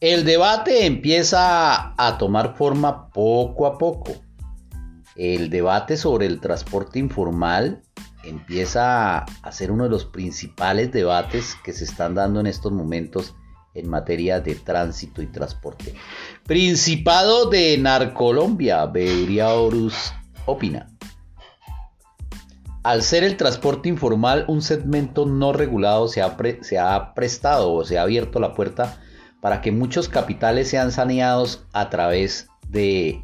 El debate empieza a tomar forma poco a poco. El debate sobre el transporte informal empieza a ser uno de los principales debates que se están dando en estos momentos en materia de tránsito y transporte. Principado de Narcolombia, Horus opina. Al ser el transporte informal un segmento no regulado, se ha prestado o se ha abierto la puerta para que muchos capitales sean saneados a través de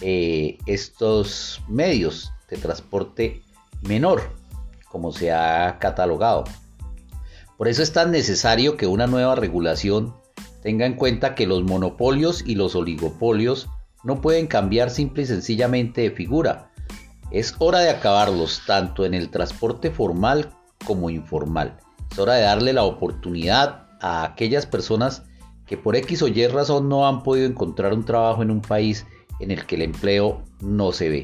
eh, estos medios de transporte menor, como se ha catalogado. Por eso es tan necesario que una nueva regulación tenga en cuenta que los monopolios y los oligopolios no pueden cambiar simple y sencillamente de figura. Es hora de acabarlos tanto en el transporte formal como informal. Es hora de darle la oportunidad a aquellas personas que por X o Y razón no han podido encontrar un trabajo en un país en el que el empleo no se ve.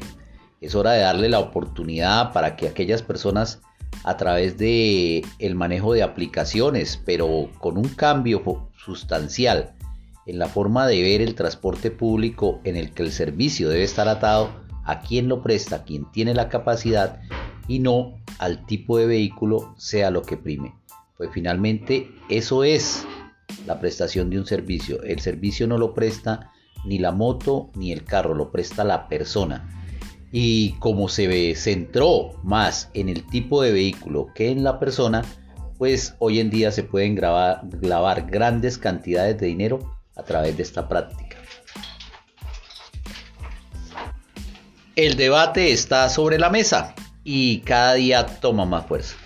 Es hora de darle la oportunidad para que aquellas personas a través de el manejo de aplicaciones, pero con un cambio sustancial en la forma de ver el transporte público en el que el servicio debe estar atado a quien lo presta, a quien tiene la capacidad y no al tipo de vehículo sea lo que prime. Pues finalmente eso es la prestación de un servicio. El servicio no lo presta ni la moto ni el carro, lo presta la persona. Y como se centró más en el tipo de vehículo que en la persona, pues hoy en día se pueden grabar, grabar grandes cantidades de dinero a través de esta práctica. El debate está sobre la mesa y cada día toma más fuerza.